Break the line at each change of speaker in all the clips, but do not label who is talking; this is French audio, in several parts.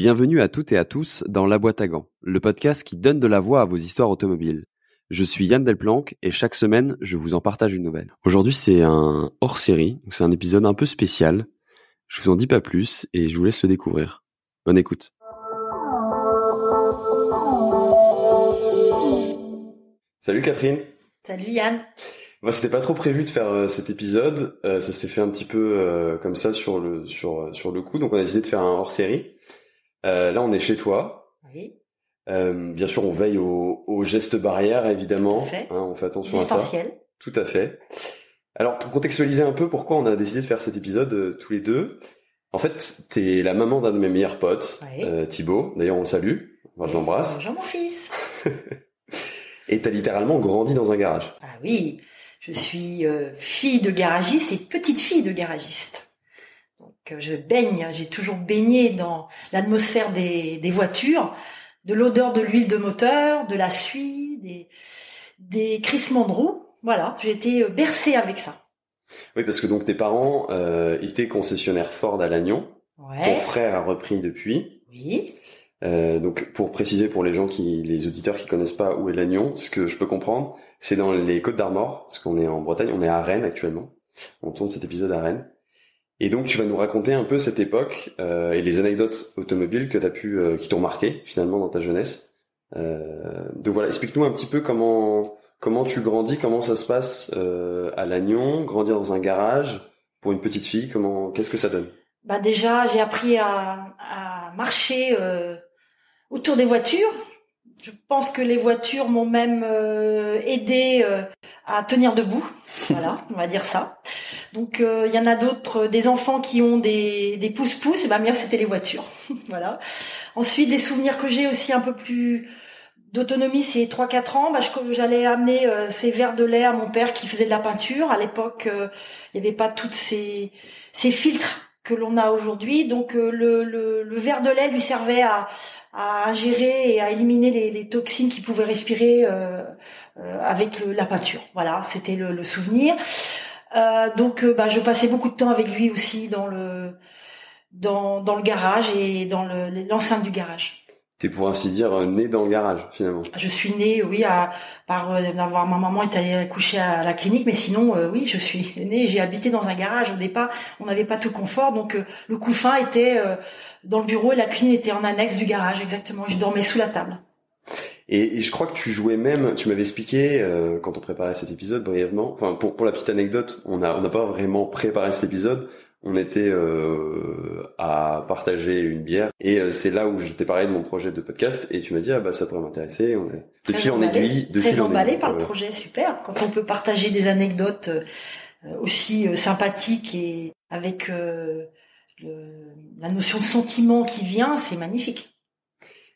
Bienvenue à toutes et à tous dans La Boîte à Gants, le podcast qui donne de la voix à vos histoires automobiles. Je suis Yann Delplanque et chaque semaine, je vous en partage une nouvelle. Aujourd'hui, c'est un hors-série, c'est un épisode un peu spécial. Je vous en dis pas plus et je vous laisse le découvrir. Bonne écoute. Salut Catherine.
Salut Yann.
Moi, c'était pas trop prévu de faire euh, cet épisode. Euh, ça s'est fait un petit peu euh, comme ça sur le sur sur le coup. Donc, on a décidé de faire un hors série. là, on est chez toi.
Oui.
bien sûr, on veille aux, aux gestes barrières, évidemment.
Tout à fait.
Hein, on fait attention à ça.
Essentiel.
Tout à fait. Alors, pour contextualiser un peu, pourquoi on a décidé de faire cet épisode tous les deux En fait, t'es la maman d'un de mes meilleurs potes,
Oui.
Thibaut. D'ailleurs, on le salue. Moi, je l'embrasse.
Bonjour mon fils.
Et t'as littéralement grandi dans un garage.
Ah oui, je suis euh, fille de garagiste et petite fille de garagiste. Je baigne, j'ai toujours baigné dans l'atmosphère des, des voitures, de l'odeur de l'huile de moteur, de la suie, des, des crissements de roues. Voilà, j'ai été euh, bercée avec ça.
Oui, parce que donc tes parents euh, étaient concessionnaires Ford à Lannion. Ton frère a repris depuis.
Oui.
Euh, donc pour préciser pour les gens qui, les auditeurs qui connaissent pas où est Lannion, ce que je peux comprendre, c'est dans les Côtes d'Armor, parce qu'on est en Bretagne, on est à Rennes actuellement. On tourne cet épisode à Rennes. Et donc tu vas nous raconter un peu cette époque euh, et les anecdotes automobiles que t'as pu, euh, qui t'ont marqué finalement dans ta jeunesse. Euh, donc voilà, explique-nous un petit peu comment comment tu grandis, comment ça se passe à Lannion, grandir dans un garage pour une petite fille, comment qu'est-ce que ça donne?
Bah déjà, j'ai appris à, à marcher autour des voitures. Je pense que les voitures m'ont même aidé à tenir debout. Voilà, on va dire ça. Donc euh, il y en a d'autres, euh, des enfants qui ont des des pouces-pouces. Bah mien, c'était les voitures. voilà. Ensuite, les souvenirs que j'ai aussi un peu plus d'autonomie, c'est 3-4 ans. Bah, j'allais amener euh, ces verres de lait à mon père qui faisait de la peinture. À l'époque, euh, il n'y avait pas toutes ces ces filtres que l'on a aujourd'hui. Donc euh, le, le, verre de lait lui servait à, à ingérer et à éliminer les, toxines qu'il pouvait respirer euh, euh, avec la peinture. Voilà, c'était le souvenir. Euh, donc euh, bah, je passais beaucoup de temps avec lui aussi dans le dans, dans le garage et dans le- l'enceinte du garage.
T'es pour ainsi dire euh, né dans le garage finalement.
Je suis née, oui, à, par euh, d'avoir ma maman est allée coucher à la clinique, mais sinon, euh, oui, je suis née. J'ai habité dans un garage au départ. On n'avait pas tout le confort, donc euh, le couffin était euh, dans le bureau et la cuisine était en annexe du garage, exactement. Je dormais sous la table.
Et, et je crois que tu jouais même, tu m'avais expliqué euh, quand on préparait cet épisode brièvement. Enfin, pour, pour la petite anecdote, on a on n'a pas vraiment préparé cet épisode. On était euh, à partager une bière et euh, c'est là où je t'ai parlé de mon projet de podcast et tu m'as dit ah bah ça pourrait m'intéresser. On est de fil en aiguille, de
Très
fil en
emballé
aiguille.
par le projet, super. Quand on peut partager des anecdotes euh, aussi euh, sympathiques et avec euh, le- la notion de sentiment qui vient, c'est magnifique.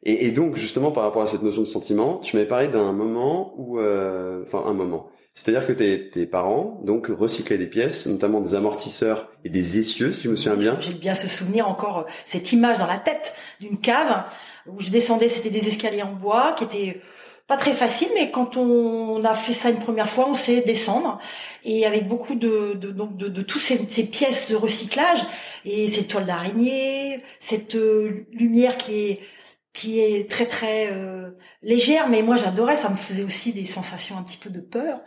Et, et donc justement par rapport à cette notion de sentiment, tu m'avais parlé d'un moment où, euh, enfin un moment. C'est-à-dire que tes, tes parents donc recyclaient des pièces, notamment des amortisseurs et des essieux, si je me souviens bien.
J'ai bien ce souvenir encore, euh, cette image dans la tête d'une cave où je descendais, c'était des escaliers en bois qui étaient pas très faciles, mais quand on a fait ça une première fois, on sait descendre et avec beaucoup de de donc de, de toutes ces, ces pièces de recyclage et cette toile d'araignée, cette euh, lumière qui est qui est très très euh, légère, mais moi j'adorais, ça me faisait aussi des sensations un petit peu de peur,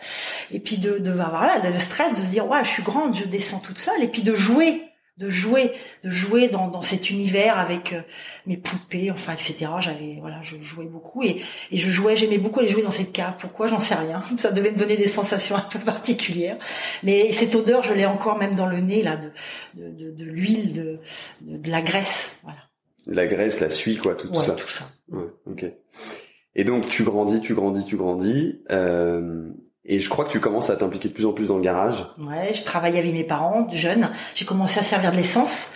et puis de, de bah, voilà, de le stress, de se dire ouais, je suis grande, je descends toute seule, et puis de jouer, de jouer, de jouer dans, dans cet univers avec euh, mes poupées, enfin etc. J'avais voilà, je jouais beaucoup et, et je jouais, j'aimais beaucoup aller jouer dans cette cave. Pourquoi? J'en sais rien. Ça devait me donner des sensations un peu particulières, mais cette odeur, je l'ai encore même dans le nez là de de, l'huile, de, de de la graisse, voilà.
La graisse, la suie, quoi, tout, tout
Ouais,
ça.
tout ça.
Ouais, ok. Et donc tu grandis, tu grandis, tu grandis, euh, et je crois que tu commences à t'impliquer de plus en plus dans le garage.
Ouais, je travaillais avec mes parents, jeunes. J'ai commencé à servir de l'essence.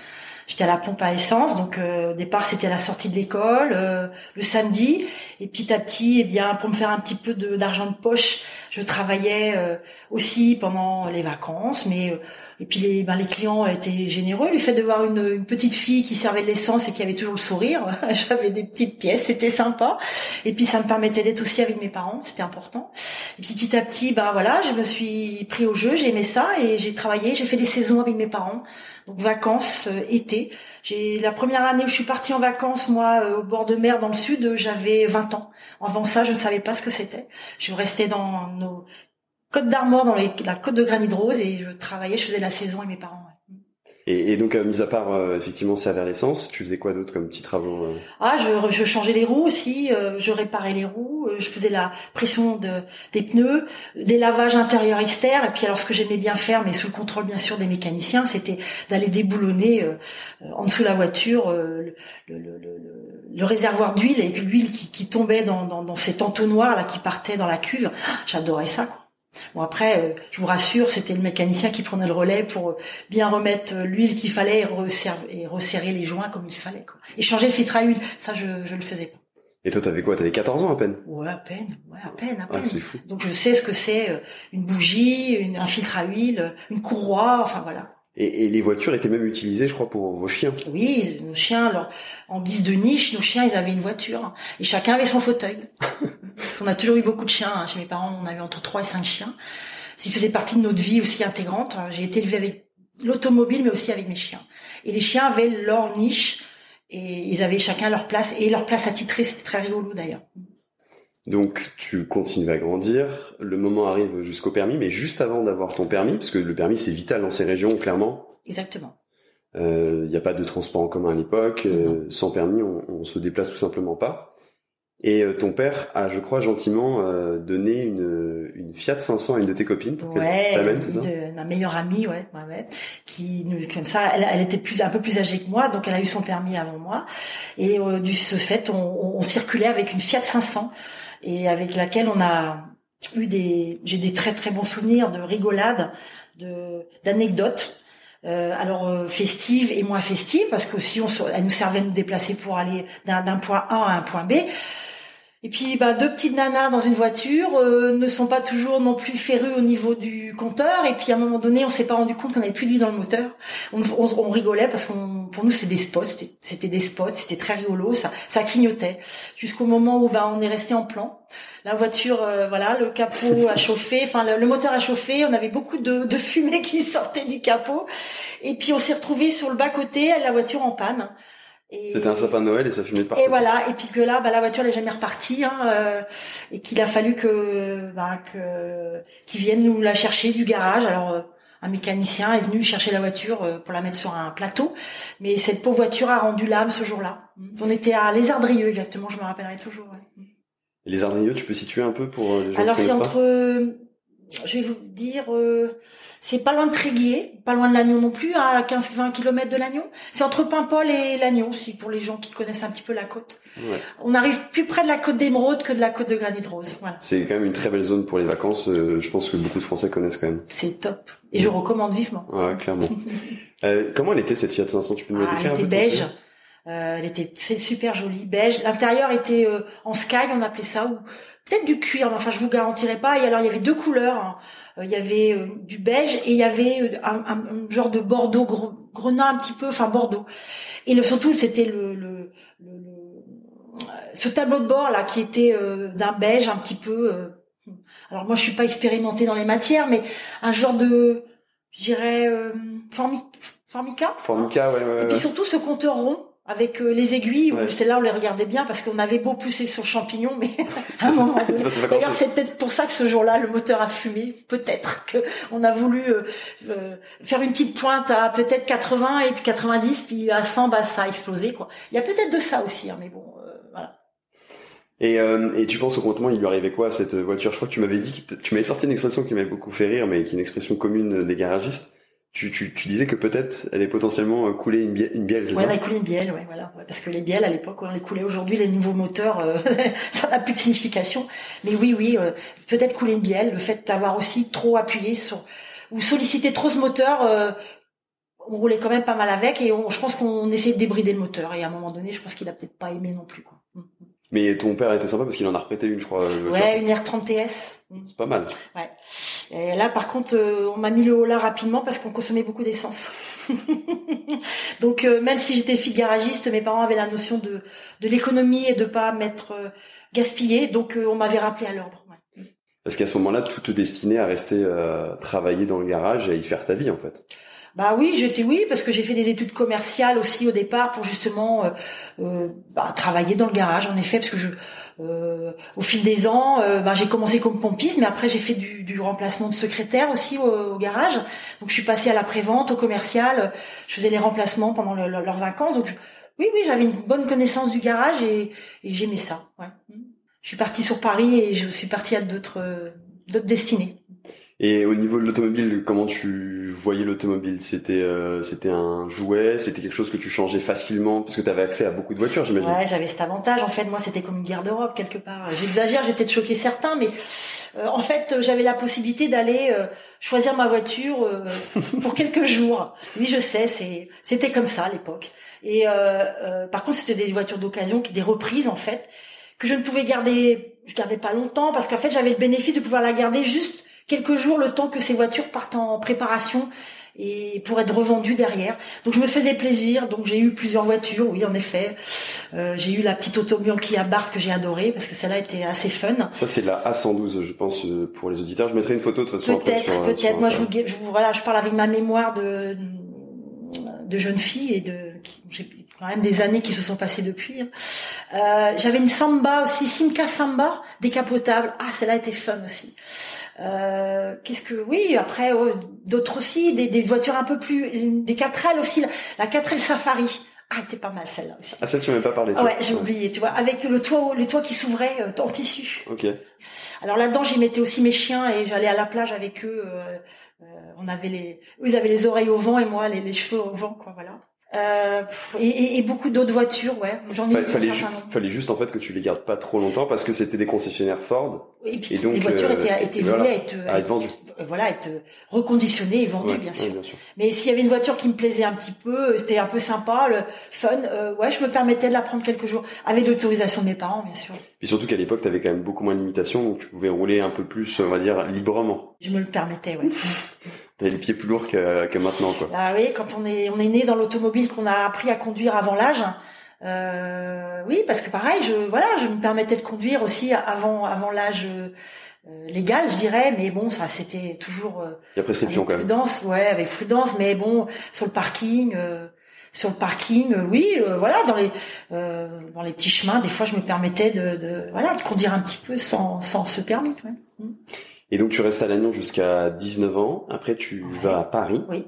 J'étais à la pompe à essence, donc euh, au départ c'était la sortie de l'école, euh, le samedi, et petit à petit, eh bien pour me faire un petit peu de- d'argent de, poche, je travaillais euh, aussi pendant les vacances, mais euh, et puis les ben, les clients étaient généreux. Le fait de voir une, une petite fille qui servait de l'essence et qui avait toujours le sourire, j'avais des petites pièces, c'était sympa. Et puis ça me permettait d'être aussi avec mes parents, c'était important. Et puis petit à petit, bah voilà, je me suis pris au jeu, j'ai aimé ça et j'ai travaillé, j'ai fait des saisons avec mes parents, donc vacances, euh, été. J'ai la première année où je suis partie en vacances, moi, euh, au bord de mer dans le sud, j'avais 20 ans. Avant ça, je ne savais pas ce que c'était. Je restais dans nos Côtes d'Armor, dans la côte de Granit Rose, et je travaillais, je faisais la saison avec mes parents.
Et, et, donc, euh, mis à part euh, effectivement servir l'essence, tu faisais quoi d'autre comme petits travaux euh
Ah, je, je, changeais les roues aussi, je réparais les roues, je faisais la pression de, des pneus, des lavages intérieurs-externes. Et puis alors, ce que j'aimais bien faire, mais sous le contrôle bien sûr des mécaniciens, c'était d'aller déboulonner en dessous de la voiture le, le, le, le, réservoir d'huile et l'huile qui, qui, tombait dans, dans, dans ces entonnoirs là qui partaient dans la cuve. J'adorais ça. Quoi. Bon après, euh, je vous rassure, c'était le mécanicien qui prenait le relais pour bien remettre l'huile qu'il fallait et, resserrer, et resserrer les joints comme il fallait. Quoi. Et changer le filtre à huile, ça je je le faisais pas.
Et toi, t'avais quoi? T'avais 14 ans à peine?
Ouais, à peine. Ouais, à peine, à ah, peine.
c'est fou.
Donc je sais ce que c'est euh, une bougie, une, un filtre à huile, une courroie, enfin voilà.
Et, et, les voitures étaient même utilisées, je crois, pour vos chiens.
Oui, nos chiens, alors, en guise de niche, nos chiens, ils avaient une voiture. Et chacun avait son fauteuil. on a toujours eu beaucoup de chiens. Hein. Chez mes parents, on avait entre 3 et 5 chiens. Ils faisaient partie de notre vie aussi intégrante. J'ai été élevée avec l'automobile, mais aussi avec mes chiens. Et les chiens avaient leur niche. Et ils avaient chacun leur place. Et leur place attitrée, c'était très rigolo d'ailleurs.
Donc tu continues à grandir, le moment arrive jusqu'au permis, mais juste avant d'avoir ton permis, parce que le permis c'est vital dans ces régions, clairement.
Exactement.
Il euh, n'y a pas de transport en commun à l'époque, euh, sans permis on, on se déplace tout simplement pas. Et euh, ton père a, je crois, gentiment euh, donné une, une Fiat 500 à une de tes copines
pour ouais, c'est ça? de ma meilleure amie, ouais, ouais, ouais, qui comme ça, elle, elle, était plus un peu plus âgée que moi, donc elle a eu son permis avant moi. Et du ce fait, on, on circulait avec une Fiat 500 et avec laquelle on a eu des, j'ai des très très bons souvenirs de rigolades, de d'anecdotes. Euh, alors euh, festives et moins festives parce que si on, elle nous servait à nous déplacer pour aller d'un point A à un point B. Et puis, bah, deux petites nanas dans une voiture euh, ne sont pas toujours non plus férus au niveau du compteur. Et puis, à un moment donné, on s'est pas rendu compte qu'on avait plus d'huile dans le moteur. On, on, rigolait parce qu'on, pour nous, c'était des spots. C'était des spots. C'était très rigolo. Ça, ça clignotait jusqu'au moment où, bah, on est resté en plan. La voiture, euh, voilà, le capot a chauffé. Enfin, le, moteur a chauffé. On avait beaucoup de, de fumée qui sortait du capot. Et puis, on s'est retrouvé sur le bas côté, la voiture en panne.
C'était un sapin de Noël et ça fumait partout.
Et voilà, et puis que là, bah, la voiture n'est jamais repartie, hein, euh, et qu'il a fallu que, bah, que, qu'ils viennent nous la chercher du garage. Alors, euh, un mécanicien est venu chercher la voiture euh, pour la mettre sur un plateau, mais cette pauvre voiture a rendu l'âme ce jour-là. On était à Lézardrieux exactement, je me rappellerai toujours. Ouais.
Les Ardrieux, tu peux situer un peu pour les gens
Alors
c'est
entre, je vais vous dire, c'est pas loin de Tréguier, pas loin de Lannion non plus, à 15-20 km de Lannion. C'est entre Paimpol et Lannion aussi, pour les gens qui connaissent un petit peu la côte. Ouais. On arrive plus près de la côte d'Émeraude que de la côte de Granit Rose. Voilà.
C'est quand même une très belle zone pour les vacances. Euh, je pense que beaucoup de Français connaissent quand même.
C'est top. Et je recommande vivement.
Ouais, clairement. euh, comment elle était cette Fiat 500 Tu peux me
ah,
décrire
Elle était beige. Euh, elle était c'est super jolie, beige. L'intérieur était euh, en sky, on appelait ça, ou peut-être du cuir. Mais enfin, je vous garantirai pas. Et alors, il y avait deux couleurs. Hein. Euh, il y avait euh, du beige et il y avait un, un, genre de bordeaux grenat un petit peu, enfin bordeaux. Et le, surtout, c'était le, le, le, ce tableau de bord là qui était d'un beige un petit peu. alors moi, je suis pas expérimentée dans les matières, mais un genre de, je dirais, formica.
Formica, ouais, ouais.
Et puis surtout ce compteur rond avec euh, les aiguilles, ouais. c'est là on les regardait bien parce qu'on avait beau pousser sur champignon, mais à un moment D'ailleurs, c'est peut-être pour ça que ce jour-là, le moteur a fumé. Peut-être que on a voulu euh, euh, faire une petite pointe à peut-être 80 et puis 90, puis à 100, bah ça a explosé quoi. Il y a peut-être de ça aussi, hein, mais bon, voilà.
Et, et tu penses au comptement, il lui arrivait quoi à cette voiture? Je crois que tu m'avais dit, que tu m'avais sorti une expression qui m'avait beaucoup fait rire, mais qui est une expression commune des garagistes tu, tu, tu, disais que peut-être elle est potentiellement euh, coulée une bielle, une bielle
c'est ouais, elle a coulé une bielle, ouais, voilà. parce que les bielles à l'époque, on les coulait. Aujourd'hui, les nouveaux moteurs, euh, ça n'a plus de signification. Mais oui, oui, euh, peut-être couler une bielle. Le fait d'avoir aussi trop appuyé sur ou sollicité trop ce moteur, on roulait quand même pas mal avec et on, je pense qu'on essayait de débrider le moteur. Et à un moment donné, je pense qu'il a peut-être pas aimé non plus. Quoi.
Mais ton père était sympa parce qu'il en a reprêté une, je crois.
Ouais, une R30 TS.
C'est pas mal.
Ouais. Et là, par contre, euh, on m'a mis le haut là rapidement parce qu'on consommait beaucoup d'essence. Donc, euh, même si j'étais fille garagiste, mes parents avaient la notion de, de l'économie et de pas m'être euh, gaspillé. Donc, on m'avait rappelé à l'ordre. Ouais.
Parce qu'à ce moment-là, tout te destinait à rester euh, travailler dans le garage et à y faire ta vie en fait.
Bah oui, j'étais oui parce que j'ai fait des études commerciales aussi au départ pour justement euh, euh, bah, travailler dans le garage en effet parce que je euh, au fil des ans, bah, j'ai commencé comme pompiste, mais après j'ai fait du, du, remplacement de secrétaire aussi au, garage. Donc je suis passée à la prévente, au commercial. Je faisais les remplacements pendant leurs vacances. Donc oui, oui, j'avais une bonne connaissance du garage et, et j'aimais ça. Ouais. Je suis partie sur Paris et je suis partie à d'autres d'autres destinées.
Et au niveau de l'automobile, comment tu voyais l'automobile? C'était euh, c'était un jouet, c'était quelque chose que tu changeais facilement? Parce que tu avais accès à beaucoup de voitures, j'imagine.
Ouais, j'avais cet avantage. En fait, moi, c'était comme une guerre d'Europe quelque part. J'exagère, j'ai peut-être choqué certains, mais euh, en fait, j'avais la possibilité d'aller euh, choisir ma voiture pour quelques jours. Oui, je sais, c'est c'était comme ça à l'époque. Et par contre, c'était des voitures d'occasion, des reprises en fait, que je ne pouvais garder, je gardais pas longtemps parce qu'en fait, j'avais le bénéfice de pouvoir la garder juste quelques jours le temps que ces voitures partent en préparation et pour être revendues derrière. Donc je me faisais plaisir. Donc j'ai eu plusieurs voitures, oui en effet. Euh, j'ai eu la petite automobile qui a barre que j'ai adorée parce que celle-là était assez fun.
Ça c'est la A112, je pense euh, pour les auditeurs. Je mettrai une photo de toute façon.
Peut-être, euh, peut-être. Moi je vous, je voilà, je parle avec ma mémoire de de jeune fille et de j'ai quand même des années qui se sont passées depuis. Hein. Euh, J'avais une Samba aussi, Simca Samba, décapotable. Ah, celle-là était fun aussi. Euh, qu'est-ce que oui après oh, d'autres aussi des, des, voitures un peu plus des 4L aussi la, 4L Safari ah, était pas mal celle-là aussi.
Ah, ça tu m'avais pas parlé.
ouais, j'ai oublié, tu vois, avec le toit, le toit qui s'ouvrait euh, en tissu.
Ok.
Alors là-dedans, j'y mettais aussi mes chiens et j'allais à la plage avec eux. Euh, euh, on avait les, eux, ils avaient les oreilles au vent et moi les, les cheveux au vent, quoi, voilà. Euh, et, et, beaucoup d'autres voitures, ouais. J'en ai
fallait, fallait, fallait juste en fait que tu les gardes pas trop longtemps parce que c'était des concessionnaires Ford.
Et puis donc, les voitures euh, étaient, étaient voulues être,
à être vendues.
Euh, voilà, être reconditionnées et vendues, bien, sûr. bien, sûr. Mais s'il y avait une voiture qui me plaisait un petit peu, c'était un peu sympa, le fun, euh, ouais, je me permettais de la prendre quelques jours avec l'autorisation de mes parents, bien sûr.
Et surtout qu'à l'époque, tu avais quand même beaucoup moins de limitations, donc tu pouvais rouler un peu plus, on va dire, librement.
Je me le permettais, ouais.
T'as les pieds plus lourds que, que maintenant, quoi.
Ah oui, quand on est on est né dans l'automobile, qu'on a appris à conduire avant l'âge. Euh, oui, parce que pareil, je voilà, je me permettais de conduire aussi avant avant l'âge euh, légal, je dirais, mais bon, ça c'était toujours euh,
Il y a prescription
avec
prudence,
ouais, avec prudence, mais bon, sur le parking. Euh, sur le parking, euh, oui, voilà, dans les dans les petits chemins, des fois, je me permettais de, de voilà de conduire un petit peu sans sans ce permis. Ouais. Mm.
Et donc tu restes à Lannion jusqu'à 19 ans. Après tu vas à Paris.
Oui.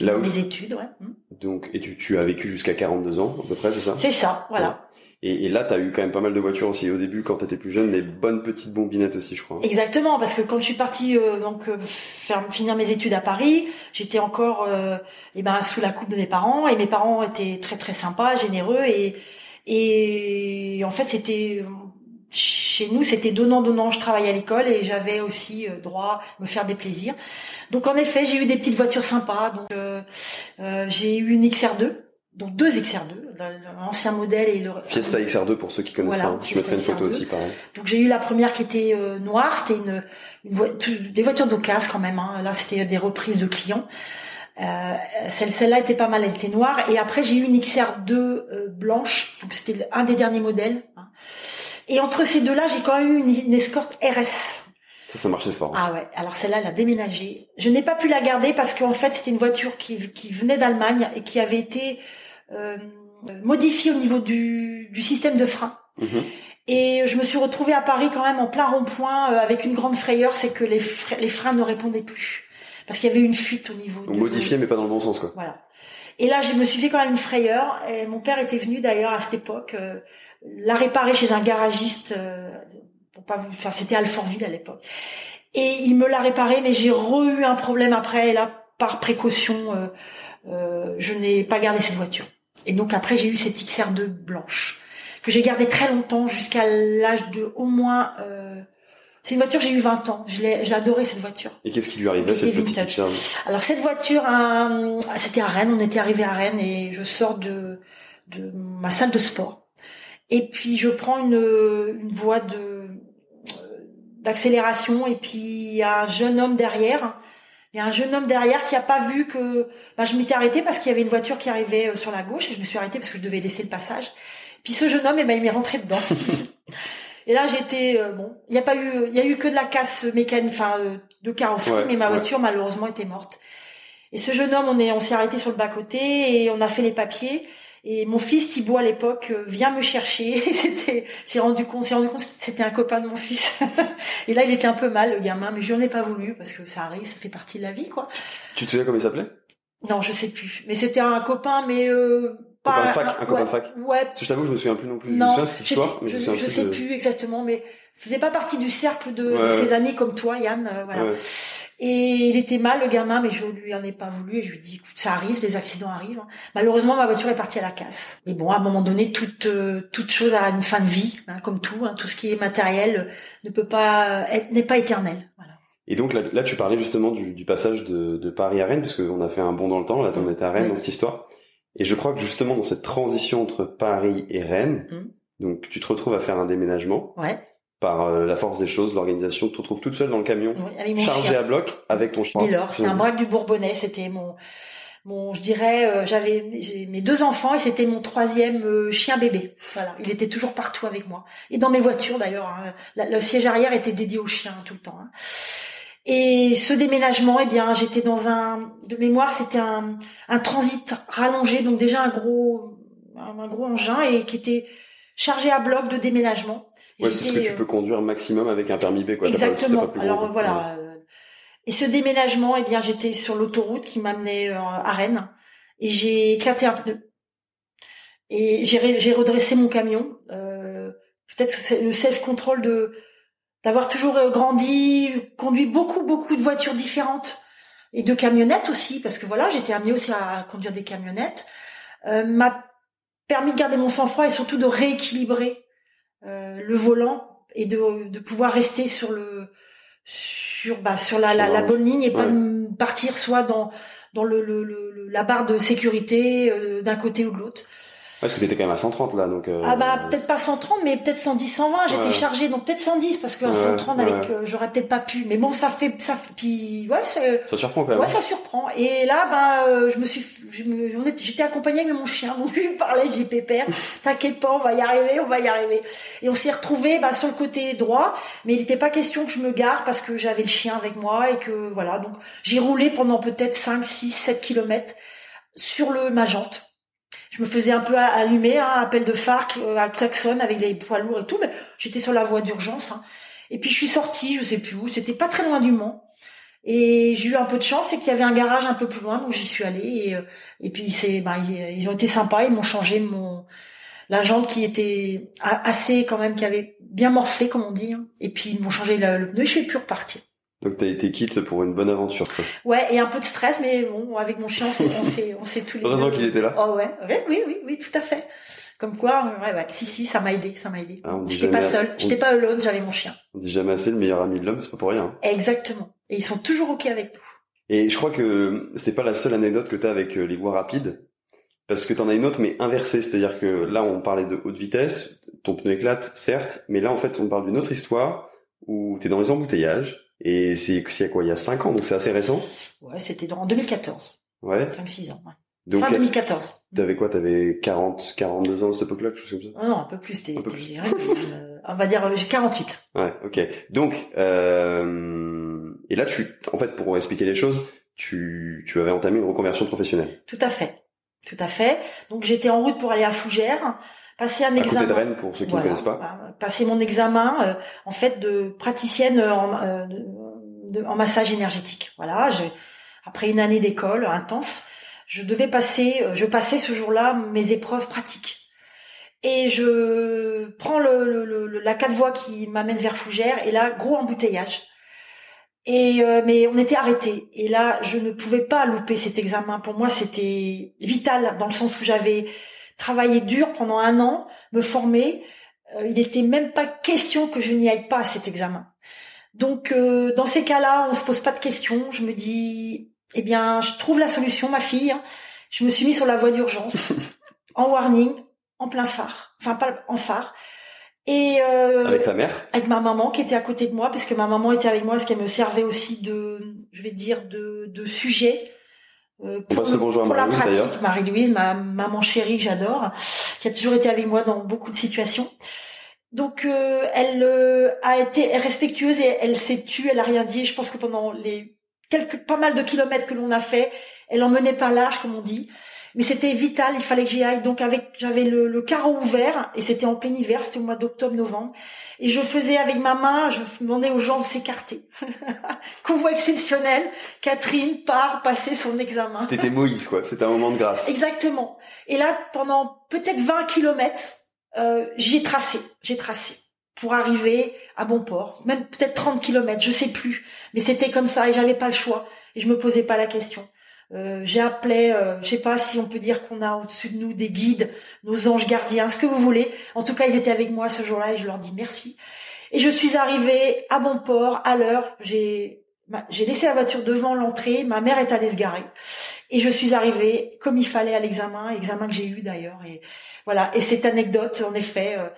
Là où... mes études, ouais.
Hmm. Donc et tu, tu as vécu jusqu'à 42 ans à peu près, c'est ça?
C'est ça, voilà.
Et, et, là, tu as eu quand même pas mal de voitures aussi au début quand tu étais plus jeune, des bonnes petites bombinettes aussi, je crois.
Exactement, parce que quand je suis partie euh, donc euh, faire finir mes études à Paris, j'étais encore euh, eh ben sous la coupe de mes parents et mes parents étaient très très sympas, généreux et et en fait c'était chez nous, c'était donnant-donnant. Je travaillais à l'école et j'avais aussi euh, droit à me faire des plaisirs. Donc en effet, j'ai eu des petites voitures sympas. Donc euh, euh, j'ai eu une XR2, donc deux XR2, l'ancien modèle et le
Fiesta XR2 pour ceux qui connaissent pas. Je mettrai une photo aussi, pareil.
Donc j'ai eu la première qui était noire, c'était une, une des voitures d'occasion quand même. Hein. Là, c'était des reprises de clients. Euh, celle celle-là était pas mal, elle était noire. Et après j'ai eu une XR2 blanche, donc c'était un des derniers modèles. Hein. Et entre ces deux-là, j'ai quand même eu une, escorte RS.
Ça, ça marchait fort.
Ah ouais. Alors celle-là, elle a déménagé. Je n'ai pas pu la garder parce qu'en fait, c'était une voiture qui, qui venait d'Allemagne et qui avait été euh, modifiée au niveau du, du système de frein. Mhm. Et je me suis retrouvée à Paris quand même en plein rond-point euh, avec une grande frayeur, c'est que les, les freins ne répondaient plus parce qu'il y avait une fuite au niveau.
Donc modifié, mais pas dans le bon sens, quoi.
Voilà. Et là, je me suis fait quand même une frayeur. Et mon père était venu d'ailleurs à cette époque. Euh, la réparer chez un garagiste euh, pour pas vous enfin c'était Alfortville à l'époque. Et il me l'a réparé mais j'ai re-eu un problème après et là par précaution euh, euh, je n'ai pas gardé cette voiture. Et donc après j'ai eu cette XR2 blanche que j'ai gardée très longtemps jusqu'à l'âge de au moins c'est une voiture j'ai eu 20 ans. Je l'ai j'ai adoré cette voiture.
Et qu'est-ce qui lui arrivait à cette petite XR2
alors cette voiture c'était à Rennes on était arrivé à Rennes et je sors de de ma salle de sport et puis je prends une, une voie de d'accélération et puis il y a un jeune homme derrière. Il y a un jeune homme derrière qui a pas vu que ben, je m'étais arrêtée parce qu'il y avait une voiture qui arrivait euh, sur la gauche et je me suis arrêtée parce que je devais laisser le passage. Puis ce jeune homme, eh ben, il m'est rentré dedans. Et là, j'étais euh, bon. Il y a pas eu, il y a eu que de la casse mécanique, enfin euh, de carrosserie, mais ma voiture malheureusement était morte. Et ce jeune homme, on est, on s'est arrêté sur le bas côté et on a fait les papiers. Et mon fils Thibault à l'époque euh, vient me chercher. c'était, s'est rendu compte, s'est rendu compte, c'était un copain de mon fils. et là, il était un peu mal, le gamin, mais je n'en ai pas voulu parce que ça arrive, ça fait partie de la vie, quoi.
Tu te souviens comment il s'appelait?
Non, je sais plus. Mais c'était un copain, mais euh,
pas copain de fac, un copain de fac.
Ouais.
Je t'avoue, je me souviens plus non plus.
Non,
je me souviens cette histoire,
je
mais je,
je, je sais
de-
plus exactement, mais faisait pas partie du cercle de,
Ouais,
de ses amis comme toi, Yann. euh, voilà.
Ouais.
Et il était mal, le gamin, mais je lui en ai pas voulu. Et je lui dis, écoute, ça arrive, les accidents arrivent. hein. Malheureusement, ma voiture est partie à la casse. Mais bon, à un moment donné, toute euh, toute chose a une fin de vie, hein, comme tout. hein. tout ce qui est matériel euh, ne peut pas être, n'est pas éternel. Voilà.
Et donc là, là, tu parlais justement du, du passage de, de Paris à Rennes, puisqu'on a fait un bond dans le temps, là, on était à Rennes
Oui.
dans cette histoire. Et je crois que justement dans cette transition entre Paris et Rennes,
Mhm.
donc tu te retrouves à faire un déménagement
Ouais.
Par euh, la force des choses, l'organisation, te retrouves toute seule dans le camion,
Oui, avec mon
chargé
chien.
à bloc, avec ton chien.
Milord, c'était un braque du Bourbonnais, c'était mon, mon, je dirais, euh, j'avais mes deux enfants et c'était mon troisième euh, chien bébé. Voilà, il était toujours partout avec moi et dans mes voitures d'ailleurs. hein. La- le siège arrière était dédié au chien tout le temps. hein. Et ce déménagement, eh bien, j'étais dans un, de mémoire, c'était un, un transit rallongé, donc déjà un gros, un, un gros engin et qui était chargé à bloc de déménagement.
Ouais, c'est ce que tu
euh,
peux conduire maximum avec un permis B, quoi. Pas-
Exactement.
pas plus
Alors voilà. euh, Et ce déménagement, eh bien, j'étais sur l'autoroute qui m'amenait euh, à Rennes et j'ai éclaté un pneu. Et j'ai redressé mon camion. Euh, Peut-être le self-control de d'avoir toujours grandi, conduit beaucoup beaucoup de voitures différentes et de camionnettes aussi, parce que voilà, j'étais amenée aussi à conduire des camionnettes. Euh, m'a permis de garder mon sang-froid et surtout de rééquilibrer le volant et de, de pouvoir rester sur le sur bah, sur la, la, bonne ligne et pas
Ouais.
partir soit dans dans le, le, le- le- la barre de sécurité euh, d'un côté ou de l'autre.
Parce que t'étais quand même à 130 là, donc. euh,
Ah bah peut-être pas 130 mais peut-être 110 120 j'étais
Ouais.
chargée donc peut-être 110 parce que à
Ouais,
130
ouais.
avec euh, j'aurais peut-être pas pu mais bon ça fait ça puis ouais
Ça surprend quand même.
Ouais, ça surprend. Et là, ben, euh, je me suis, j'étais accompagnée avec mon chien. Donc, lui me parlait, j'ai pépère, t'inquiète pas, on va y arriver, on va y arriver. Et on s'est retrouvés, ben, sur le côté droit, mais il n'était pas question que je me gare parce que j'avais le chien avec moi et que, voilà. Donc, j'ai roulé pendant peut-être 5, 6, 7 kilomètres sur le, ma jante. Je me faisais un peu allumer, hein, appel de phare, euh, à klaxon avec les poids lourds et tout, mais j'étais sur la voie d'urgence. hein. Et puis je suis sortie, je sais plus où, c'était pas très loin du Mans. Et j'ai eu un peu de chance, c'est qu'il y avait un garage un peu plus loin, donc j'y suis allée. Et, euh, puis c'est, bah, ils, ils ont été sympas, ils m'ont changé mon la jante qui était assez quand même, qui avait bien morflé comme on dit. hein. Et puis ils m'ont changé le, le pneu, et je suis pu repartir.
Donc t'as été quitte pour une bonne aventure. Quoi.
Ouais, et un peu de stress, mais bon, avec mon chien, on s'est, on s'est, tous les
Heureusement qu'il était là.
Oh ouais, oui, oui, oui, tout à fait. Comme quoi, ouais, ouais, si, si, ça m'a aidé, ça m'a aidé.
Ah,
J'étais pas seule,
on-
j'étais pas alone, j'avais mon chien.
On dit jamais assez, le meilleur ami de l'homme, c'est pas pour rien.
Exactement. Et ils sont toujours ok avec nous.
Et je crois que c'est pas la seule anecdote que t'as avec euh, les voies rapides, parce que t'en as une autre mais inversée, c'est-à-dire que là on parlait de haute vitesse, ton pneu éclate, certes, mais là en fait on parle d'une autre histoire où t'es dans les embouteillages, et c'est c'est quoi, il y a 5 ans, donc c'est assez récent?
Ouais, c'était en 2014,
Ouais.
5-6 ans. ouais.
Donc
fin
est-ce-
2014.
t'avais quoi, t'avais 40, 42 ans à cette époque-là, quelque chose comme ça?
Non, non, un peu plus. C'était,
Un peu
c'était- euh, on va dire, euh, j'ai 48.
Ouais, ok. Donc, euh, et là, tu, en fait, pour expliquer les choses, tu, tu avais entamé une reconversion professionnelle.
Tout à fait. Tout à fait. Donc j'étais en route pour aller à Fougères, passer un
À côté
examen.
de Rennes, pour ceux qui
Voilà.
ne connaissent pas.
Passer mon examen, euh, en fait, de praticienne en, euh, de- de- en massage énergétique. Voilà. Je, après une année d'école intense, je devais passer, euh, je passais ce jour-là mes épreuves pratiques. Et je prends le, le- le- la quatre voies qui m'amène vers Fougères, et là, gros embouteillage. Et euh, mais on était arrêtés. Et là, je ne pouvais pas louper cet examen. Pour moi, c'était vital dans le sens où j'avais travaillé dur pendant un an, me former. Euh, il n'était même pas question que je n'y aille pas à cet examen. Donc, euh, dans ces cas-là, on se pose pas de questions. Je me dis, eh bien, je trouve la solution, ma fille. Je me suis mis sur la voie d'urgence, en warning, en plein phare, enfin pas en phare. Et euh,
Avec ta mère?
avec ma maman qui était à côté de moi, parce que ma maman était avec moi, parce qu'elle me servait aussi de, je vais dire, de, de sujet. Euh,
passe le bonjour à
pour la
Marie-Louise,
pratique. Marie-Louise, ma maman chérie que j'adore, qui a toujours été avec moi dans beaucoup de situations. Donc elle a été respectueuse et elle s'est tue, elle a rien dit. je pense que pendant les quelques pas mal de kilomètres que l'on a fait, elle en menait pas large comme on dit mais c'était vital, il fallait que j'y aille. Donc avec, j'avais le, le carreau ouvert et c'était en plein hiver, c'était au mois d'octobre-novembre. Et je faisais avec ma main, je demandais aux gens de s'écarter. Convoi exceptionnel, Catherine part passer son examen.
T'étais Moïse, quoi. C'était un moment de grâce.
Exactement. Et là, pendant peut-être 20 kilomètres, euh, j'ai tracé, j'ai tracé pour arriver à bon port. Même peut-être 30 kilomètres, je sais plus. Mais c'était comme ça et j'avais pas le choix. Et je me posais pas la question. Euh, j'ai appelé, euh, je sais pas si on peut dire qu'on a au-dessus de nous des guides, nos anges gardiens, ce que vous voulez. En tout cas, ils étaient avec moi ce jour-là et je leur dis merci. Et je suis arrivée à bon port à l'heure. J'ai j'ai laissé la voiture devant l'entrée. Ma mère est allée se garer et je suis arrivée comme il fallait à l'examen, examen que j'ai eu d'ailleurs. Et voilà. Et cette anecdote, en effet, euh,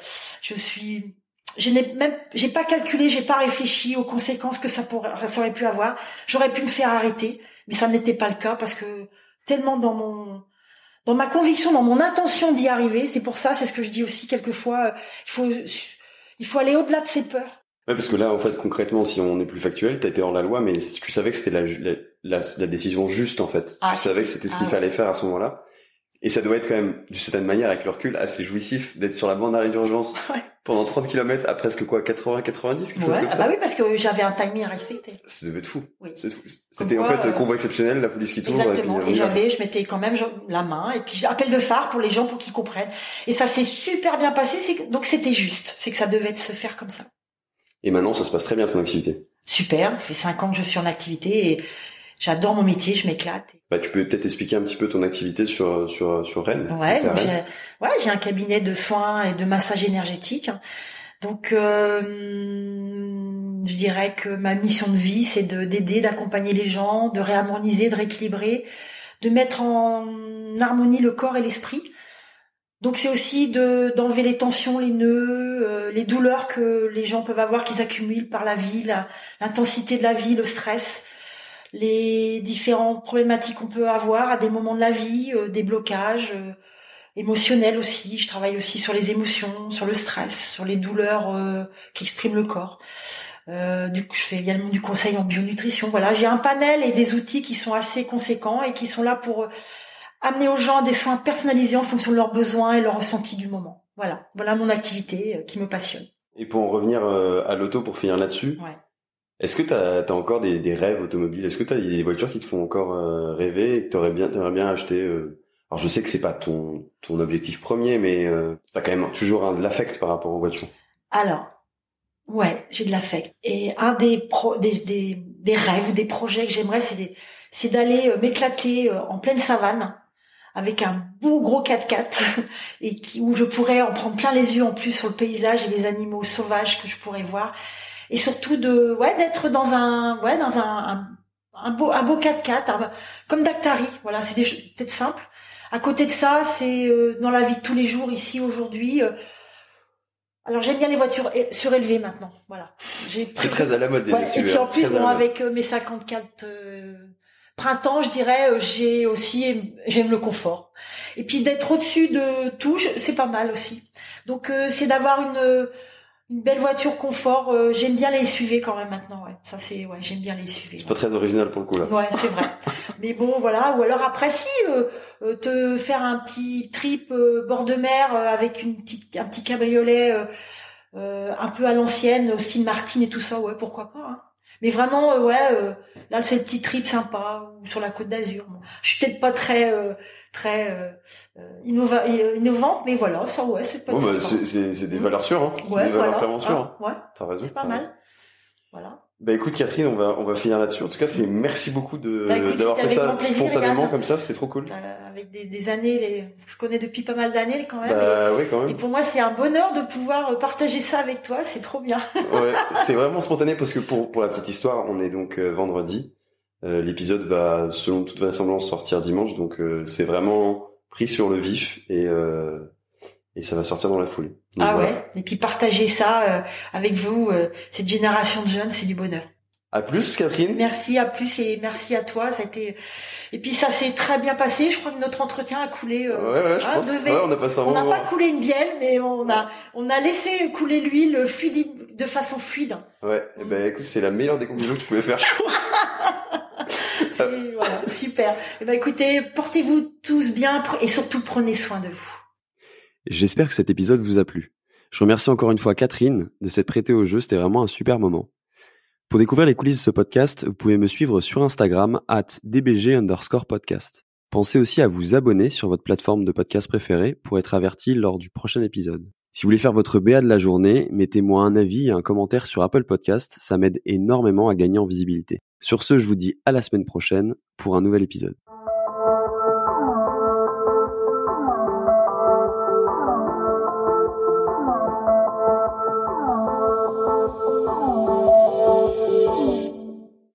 je suis je n'ai même, j'ai pas calculé, j'ai pas réfléchi aux conséquences que ça, pourrait, ça aurait pu avoir. J'aurais pu me faire arrêter mais ça n'était pas le cas parce que tellement dans mon dans ma conviction, dans mon intention d'y arriver, c'est pour ça, c'est ce que je dis aussi quelquefois, il faut il faut aller au-delà de ses peurs.
Ouais, parce que là, en fait, concrètement, si on est plus factuel, t'as été dans la loi, mais tu savais que c'était la, la, la, décision juste, en fait. Ah, tu savais que c'était ce qu'il ah fallait faire à ce moment-là. Et ça doit être quand même, d'une certaine manière, avec le recul, assez jouissif d'être sur la bande d'arrêt d'urgence pendant 30 km à presque quoi, 80, 90, quelque
ouais,
chose
comme
bah
oui, parce que j'avais un timing à respecter.
Ça devait être fou. Oui. C'était en fait euh, convoi exceptionnel, la police qui tourne.
Exactement. Et, j'avais, je mettais quand même la main et puis appel de phare pour les gens pour qu'ils comprennent. Et ça s'est super bien passé. Donc c'était juste. C'est que ça devait se faire comme ça.
Et maintenant, ça se passe très bien ton activité.
Super. Ça fait cinq ans que je suis en activité et J'adore mon métier, je m'éclate.
Bah, tu peux peut-être expliquer un petit peu ton activité sur sur sur Rennes.
Ouais, j'ai ouais, j'ai un cabinet de soins et de massage énergétique. Donc euh, je dirais que ma mission de vie, c'est de d'aider, d'accompagner les gens, de réharmoniser, de rééquilibrer, de mettre en harmonie le corps et l'esprit. Donc c'est aussi de d'enlever les tensions, les nœuds, euh, les douleurs que les gens peuvent avoir, qu'ils accumulent par la vie, l'intensité de la vie, le stress les différentes problématiques qu'on peut avoir à des moments de la vie, euh, des blocages euh, émotionnels aussi. Je travaille aussi sur les émotions, sur le stress, sur les douleurs euh, qu'exprime le corps. du coup, je fais également du conseil en bionutrition. Voilà, j'ai un panel et des outils qui sont assez conséquents et qui sont là pour amener aux gens des soins personnalisés en fonction de leurs besoins et leurs ressentis du moment. Voilà, voilà mon activité qui me passionne.
Et pour en revenir à l'auto, pour finir là-dessus, ouais. Est-ce que tu as, encore des, des, rêves automobiles? Est-ce que tu as des voitures qui te font encore euh, rêver et que t'aurais bien, t'aimerais bien acheter euh... Alors je sais que c'est pas ton, ton objectif premier, mais euh, tu as quand même toujours de l'affect par rapport aux voitures.
Alors, ouais, j'ai de l'affect. Et un des, pro, des, des, des, rêves ou des projets que j'aimerais, c'est, d'aller euh, m'éclater euh, en pleine savane avec un beau gros 4x4 et qui, où je pourrais en prendre plein les yeux en plus sur le paysage et les animaux sauvages que je pourrais voir et surtout de ouais d'être dans un ouais dans un, un, beau un beau 4x4 comme Dactari. Voilà c'est des peut-être simple. À côté de ça c'est euh, dans la vie de tous les jours ici aujourd'hui euh, alors j'aime bien les voitures surélevées maintenant. Voilà.
J'ai c'est très à la mode
et puis en plus bon avec euh, mes 54 printemps, je dirais, j'ai aussi j'aime le confort. Et puis d'être au-dessus de tout, c'est pas mal aussi. Donc c'est d'avoir une une belle voiture confort. Euh, j'aime bien les SUV quand même maintenant. Ouais, ça c'est ouais, j'aime bien les SUV.
C'est pas très original pour le coup là.
Ouais, c'est vrai. Mais bon, voilà. Ou alors après si euh, euh, te faire un petit trip bord de mer avec une petite un petit cabriolet un peu à l'ancienne, au style Martin et tout ça. Ouais, pourquoi pas. Hein. Mais vraiment, ouais, là c'est le petit trip sympa ou sur la Côte d'Azur. Je suis peut-être pas très très euh, euh, innova, euh, innovante, mais voilà, ça ouais, c'est pas.
Bon, bah, c'est des valeurs sûres, hein. Ouais, des valeurs voilà. sûres.
Hein. Ouais. T'as raison. C'est pas mal. Voilà.
Bah écoute Catherine, on va on va finir là-dessus. En tout cas, c'est merci beaucoup de bah, d'avoir fait ça spontanément comme ça, c'était trop cool.
Avec des, des années, les... je connais depuis pas mal d'années quand même.
Bah, et, oui, quand même.
Et pour moi, c'est un bonheur de pouvoir partager ça avec toi. C'est trop bien.
ouais, c'était vraiment spontané parce que pour pour la petite histoire, on est donc vendredi. Euh, l'épisode va, selon toute vraisemblance, sortir dimanche, donc euh, c'est vraiment pris sur le vif et euh, et ça va sortir dans la foulée.
ah ouais. Et puis partager ça avec vous, cette génération de jeunes, c'est du bonheur.
À plus, Catherine.
Merci, à plus et merci à toi. Ça a été... Et puis ça s'est très bien passé. Je crois que notre entretien a coulé.
Euh, ouais, ouais, je hein, pense. Ouais, on a passé un
On n'a pas coulé une bielle, mais on a, on a laissé couler l'huile fluide, de façon fluide.
Ouais. Et eh ben, écoute, c'est la meilleure des conclusions que tu pouvais faire, je
pense. voilà, super. Eh ben, écoutez, portez-vous tous bien et surtout prenez soin de vous.
J'espère que cet épisode vous a plu. Je remercie encore une fois Catherine de s'être prêtée au jeu. C'était vraiment un super moment. Pour découvrir les coulisses de ce podcast, vous pouvez me suivre sur Instagram at dbg underscore podcast. Pensez aussi à vous abonner sur votre plateforme de podcast préférée pour être averti lors du prochain épisode. Si vous voulez faire votre BA de la journée, mettez-moi un avis et un commentaire sur Apple Podcast, ça m'aide énormément à gagner en visibilité. Sur ce, je vous dis à la semaine prochaine pour un nouvel épisode.